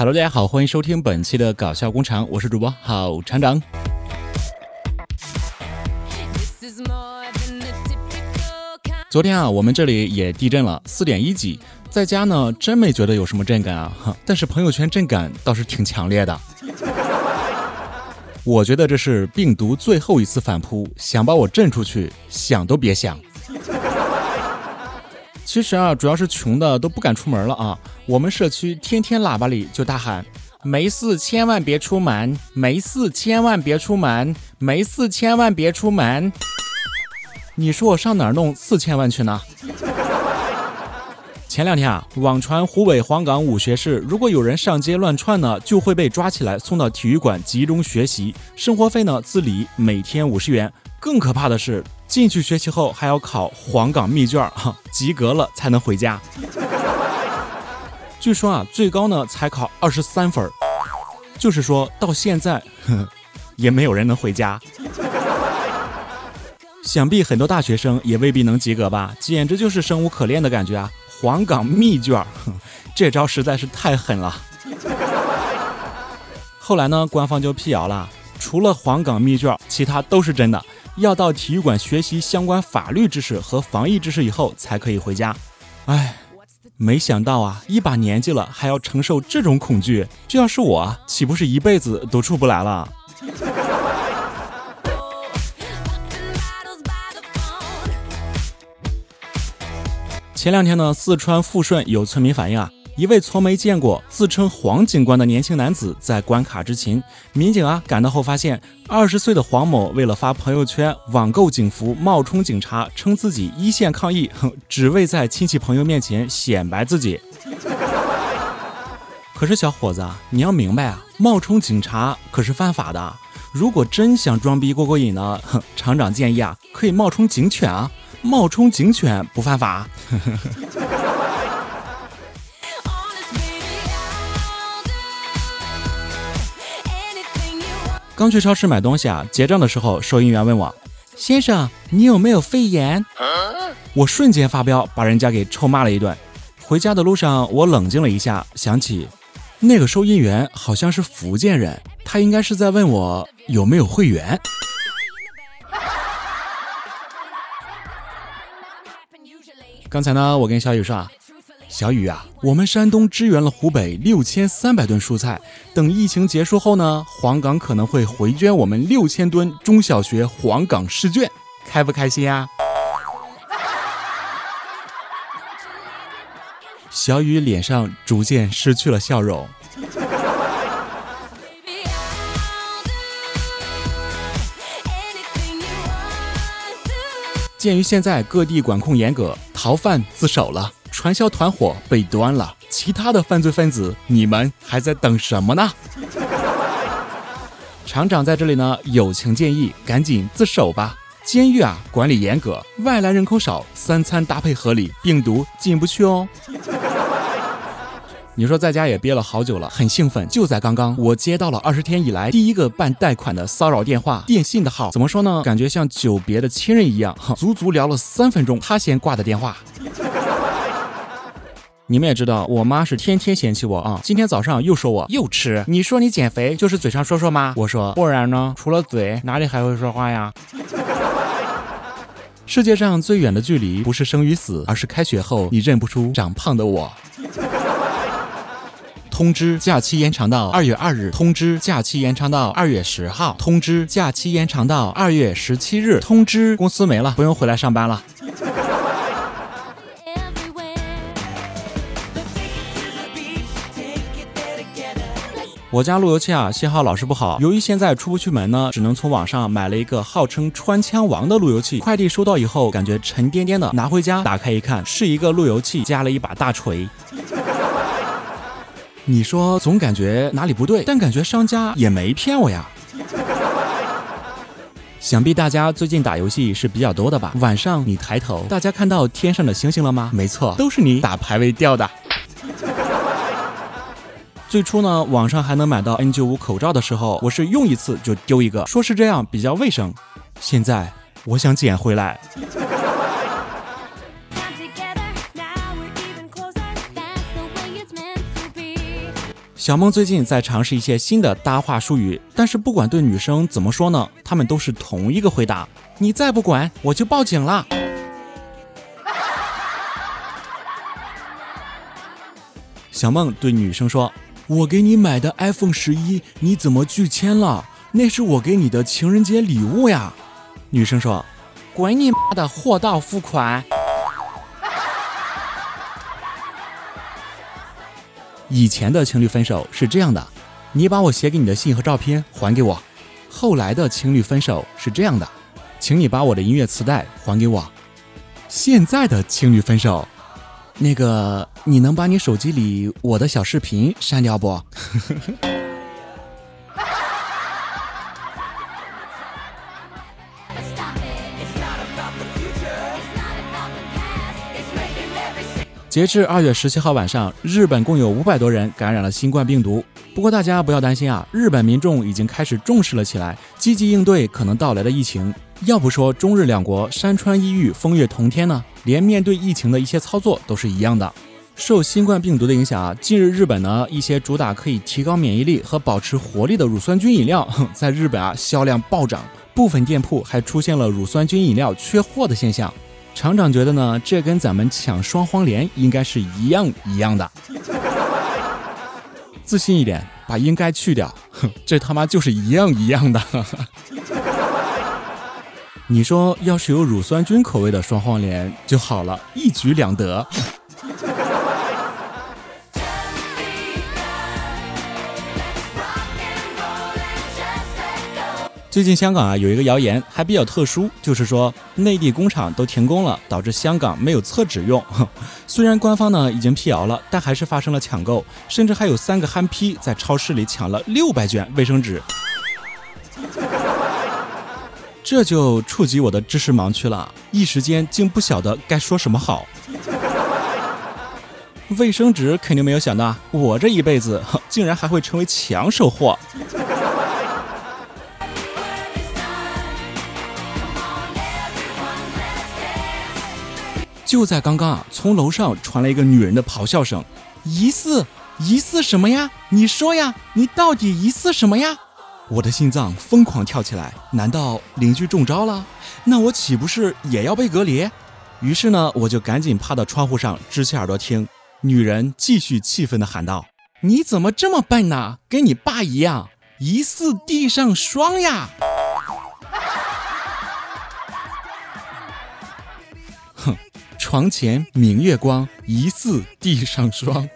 Hello，大家好，欢迎收听本期的搞笑工厂，我是主播郝厂长。昨天啊，我们这里也地震了，四点一级，在家呢真没觉得有什么震感啊，但是朋友圈震感倒是挺强烈的。我觉得这是病毒最后一次反扑，想把我震出去，想都别想。其实啊，主要是穷的都不敢出门了啊。我们社区天天喇叭里就大喊：“没事千万别出门，没事千万别出门，没事千万别出门。”你说我上哪儿弄四千万去呢？前两天啊，网传湖北黄冈武穴市，如果有人上街乱窜呢，就会被抓起来送到体育馆集中学习，生活费呢自理，每天五十元。更可怕的是。进去学习后还要考黄冈密卷，哈，及格了才能回家。据说啊，最高呢才考二十三分，就是说到现在，也没有人能回家。想必很多大学生也未必能及格吧？简直就是生无可恋的感觉啊！黄冈密卷，这招实在是太狠了。后来呢，官方就辟谣了，除了黄冈密卷，其他都是真的。要到体育馆学习相关法律知识和防疫知识以后才可以回家。哎，没想到啊，一把年纪了还要承受这种恐惧，这要是我，岂不是一辈子都出不来了？前两天呢，四川富顺有村民反映啊。一位从没见过自称黄警官的年轻男子在关卡执勤，民警啊赶到后发现，二十岁的黄某为了发朋友圈网购警服，冒充警察，称自己一线抗疫，只为在亲戚朋友面前显摆自己。可是小伙子啊，你要明白啊，冒充警察可是犯法的。如果真想装逼过过瘾呢，厂长建议啊，可以冒充警犬啊，冒充警犬不犯法。刚去超市买东西啊，结账的时候，收银员问我：“先生，你有没有肺炎？”我瞬间发飙，把人家给臭骂了一顿。回家的路上，我冷静了一下，想起那个收银员好像是福建人，他应该是在问我有没有会员。刚才呢，我跟小雨说啊。小雨啊，我们山东支援了湖北六千三百吨蔬菜，等疫情结束后呢，黄冈可能会回捐我们六千吨中小学黄冈试卷，开不开心啊？小雨脸上逐渐失去了笑容。鉴于现在各地管控严格，逃犯自首了。传销团伙被端了，其他的犯罪分子，你们还在等什么呢？厂长在这里呢，友情建议，赶紧自首吧。监狱啊，管理严格，外来人口少，三餐搭配合理，病毒进不去哦。你说在家也憋了好久了，很兴奋。就在刚刚，我接到了二十天以来第一个办贷款的骚扰电话，电信的号，怎么说呢？感觉像久别的亲人一样，足足聊了三分钟，他先挂的电话。你们也知道，我妈是天天嫌弃我啊！今天早上又说我又吃。你说你减肥就是嘴上说说吗？我说不然呢，除了嘴哪里还会说话呀？世界上最远的距离不是生与死，而是开学后你认不出长胖的我。通知假期延长到二月二日。通知假期延长到二月十号。通知假期延长到二月十七日。通知公司没了，不用回来上班了。我家路由器啊，信号老是不好。由于现在出不去门呢，只能从网上买了一个号称“穿枪王”的路由器。快递收到以后，感觉沉甸甸的，拿回家打开一看，是一个路由器加了一把大锤。你说总感觉哪里不对，但感觉商家也没骗我呀。想必大家最近打游戏是比较多的吧？晚上你抬头，大家看到天上的星星了吗？没错，都是你打排位掉的。最初呢，网上还能买到 N95 口罩的时候，我是用一次就丢一个，说是这样比较卫生。现在我想捡回来。小梦最近在尝试一些新的搭话术语，但是不管对女生怎么说呢，他们都是同一个回答：你再不管，我就报警了。小梦对女生说：“我给你买的 iPhone 十一，你怎么拒签了？那是我给你的情人节礼物呀。”女生说：“滚你妈的，货到付款。”以前的情侣分手是这样的：你把我写给你的信和照片还给我。后来的情侣分手是这样的：请你把我的音乐磁带还给我。现在的情侣分手。那个，你能把你手机里我的小视频删掉不？截至二月十七号晚上，日本共有五百多人感染了新冠病毒。不过大家不要担心啊，日本民众已经开始重视了起来，积极应对可能到来的疫情。要不说中日两国山川异域，风月同天呢？连面对疫情的一些操作都是一样的。受新冠病毒的影响啊，近日日本呢一些主打可以提高免疫力和保持活力的乳酸菌饮料，在日本啊销量暴涨，部分店铺还出现了乳酸菌饮料缺货的现象。厂长觉得呢，这跟咱们抢双黄连应该是一样一样的。自信一点，把应该去掉，哼，这他妈就是一样一样的。你说，要是有乳酸菌口味的双黄连就好了，一举两得。最近香港啊有一个谣言还比较特殊，就是说内地工厂都停工了，导致香港没有厕纸用。虽然官方呢已经辟谣了，但还是发生了抢购，甚至还有三个憨批在超市里抢了六百卷卫生纸。这就触及我的知识盲区了，一时间竟不晓得该说什么好。卫生纸肯定没有想到，我这一辈子 竟然还会成为抢手货。就在刚刚啊，从楼上传来一个女人的咆哮声：“疑似，疑似什么呀？你说呀，你到底疑似什么呀？”我的心脏疯狂跳起来，难道邻居中招了？那我岂不是也要被隔离？于是呢，我就赶紧趴到窗户上，支起耳朵听。女人继续气愤地喊道：“你怎么这么笨呢？跟你爸一样，疑似地上霜呀！”哼，床前明月光，疑似地上霜。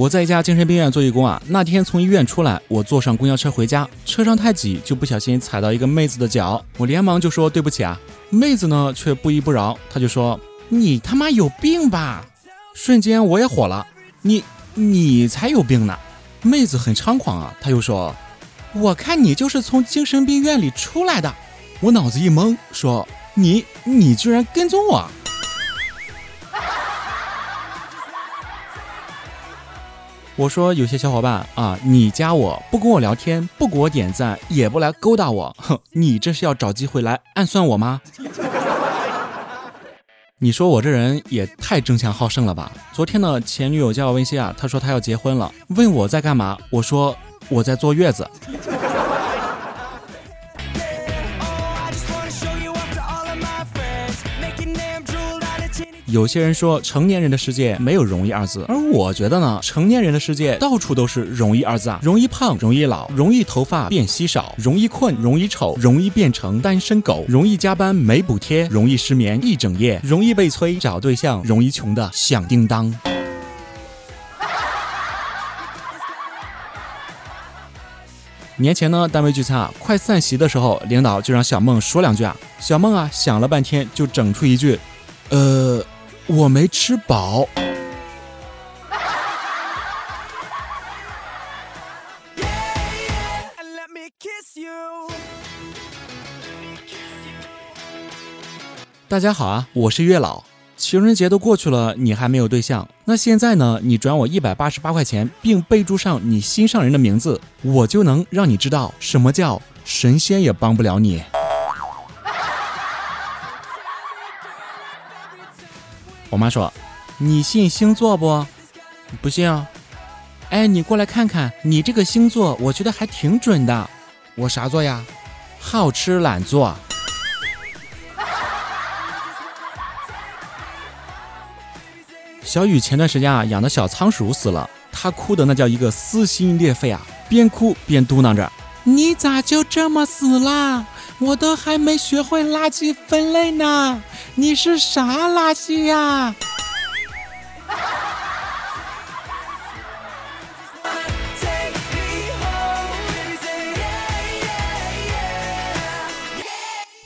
我在一家精神病院做义工啊，那天从医院出来，我坐上公交车回家，车上太挤，就不小心踩到一个妹子的脚，我连忙就说对不起啊。妹子呢却不依不饶，她就说你他妈有病吧！瞬间我也火了，你你才有病呢！妹子很猖狂啊，她又说我看你就是从精神病院里出来的，我脑子一懵，说你你居然跟踪我！我说有些小伙伴啊，你加我不跟我聊天，不给我点赞，也不来勾搭我，哼，你这是要找机会来暗算我吗？你说我这人也太争强好胜了吧？昨天呢，前女友加我微信啊，她说她要结婚了，问我在干嘛，我说我在坐月子。有些人说成年人的世界没有容易二字，而我觉得呢，成年人的世界到处都是容易二字啊，容易胖，容易老，容易头发变稀少，容易困，容易丑，容易变成单身狗，容易加班没补贴，容易失眠一整夜，容易被催找对象，容易穷的响叮当。年前呢，单位聚餐啊，快散席的时候，领导就让小梦说两句啊，小梦啊想了半天，就整出一句，呃。我没吃饱。大家好啊，我是月老。情人节都过去了，你还没有对象？那现在呢？你转我一百八十八块钱，并备注上你心上人的名字，我就能让你知道什么叫神仙也帮不了你。我妈说：“你信星座不？不信。哎，你过来看看，你这个星座，我觉得还挺准的。我啥座呀？好吃懒做。”小雨前段时间啊，养的小仓鼠死了，他哭的那叫一个撕心裂肺啊，边哭边嘟囔着：“你咋就这么死啦？我都还没学会垃圾分类呢，你是啥垃圾呀？”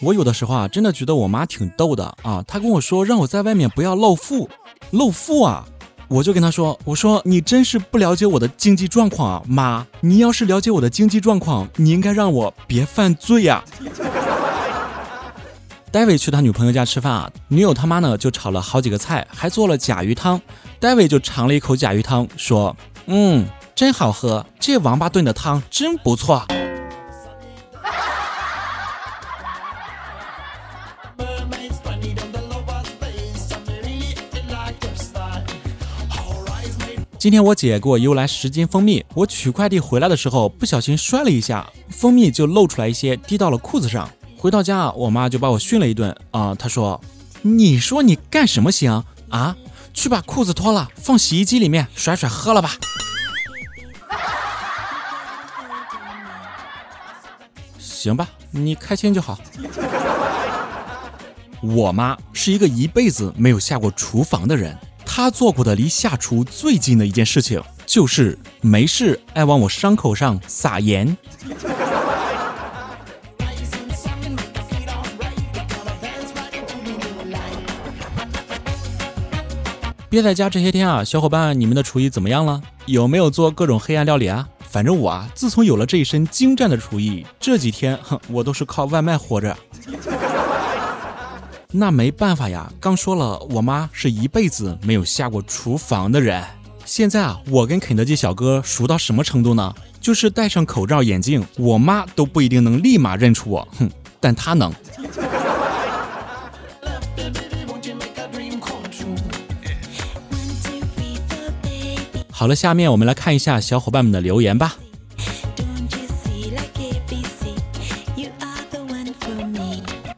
我有的时候啊，真的觉得我妈挺逗的啊。她跟我说让我在外面不要露富，露富啊，我就跟她说，我说你真是不了解我的经济状况啊，妈，你要是了解我的经济状况，你应该让我别犯罪呀。David 去他女朋友家吃饭啊，女友他妈呢就炒了好几个菜，还做了甲鱼汤。David 就尝了一口甲鱼汤，说：“嗯，真好喝，这王八炖的汤真不错。”今天我姐给我邮来十斤蜂蜜，我取快递回来的时候不小心摔了一下，蜂蜜就漏出来一些，滴到了裤子上。回到家，我妈就把我训了一顿啊，她说：“你说你干什么行啊？去把裤子脱了，放洗衣机里面甩甩喝了吧。”行吧，你开心就好。我妈是一个一辈子没有下过厨房的人。她做过的离下厨最近的一件事情，就是没事爱往我伤口上撒盐。憋在家这些天啊，小伙伴，你们的厨艺怎么样了？有没有做各种黑暗料理啊？反正我啊，自从有了这一身精湛的厨艺，这几天哼，我都是靠外卖活着。那没办法呀，刚说了，我妈是一辈子没有下过厨房的人。现在啊，我跟肯德基小哥熟到什么程度呢？就是戴上口罩、眼镜，我妈都不一定能立马认出我。哼，但她能。好了，下面我们来看一下小伙伴们的留言吧。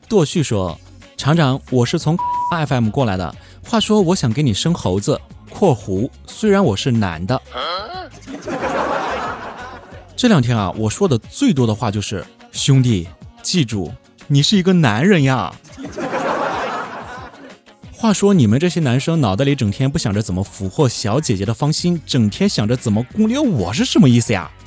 剁旭说。厂长，我是从 FM 过来的。话说，我想给你生猴子（括弧虽然我是男的）。这两天啊，我说的最多的话就是：“兄弟，记住，你是一个男人呀。”话说，你们这些男生脑袋里整天不想着怎么俘获小姐姐的芳心，整天想着怎么攻略我是什么意思呀？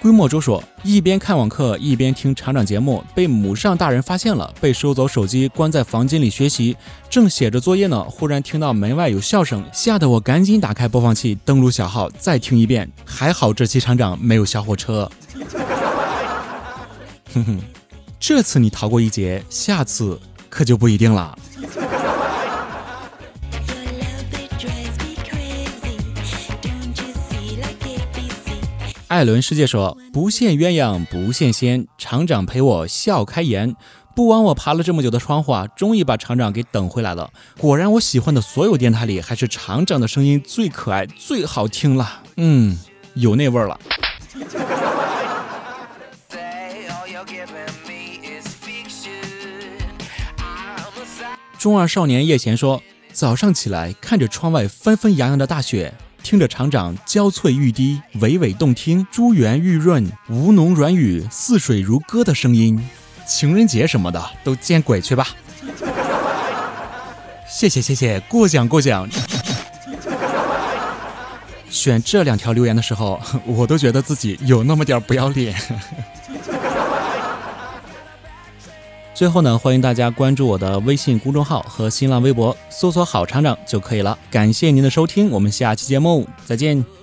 规墨周说：“一边看网课一边听厂长节目，被母上大人发现了，被收走手机，关在房间里学习。正写着作业呢，忽然听到门外有笑声，吓得我赶紧打开播放器，登录小号再听一遍。还好这期厂长没有小火车。哼哼，这次你逃过一劫，下次可就不一定了。”艾伦世界说：“不羡鸳鸯不羡仙，厂长陪我笑开颜。不枉我爬了这么久的窗户啊，终于把厂长给等回来了。果然，我喜欢的所有电台里，还是厂长的声音最可爱、最好听了。嗯，有那味儿了。”中二少年叶贤说：“早上起来，看着窗外纷纷扬扬的大雪。”听着厂长娇脆欲滴、娓娓动听、珠圆玉润、吴侬软语、似水如歌的声音，情人节什么的都见鬼去吧！谢谢谢谢，过奖过奖。选这两条留言的时候，我都觉得自己有那么点不要脸。最后呢，欢迎大家关注我的微信公众号和新浪微博，搜索“好厂长”就可以了。感谢您的收听，我们下期节目再见。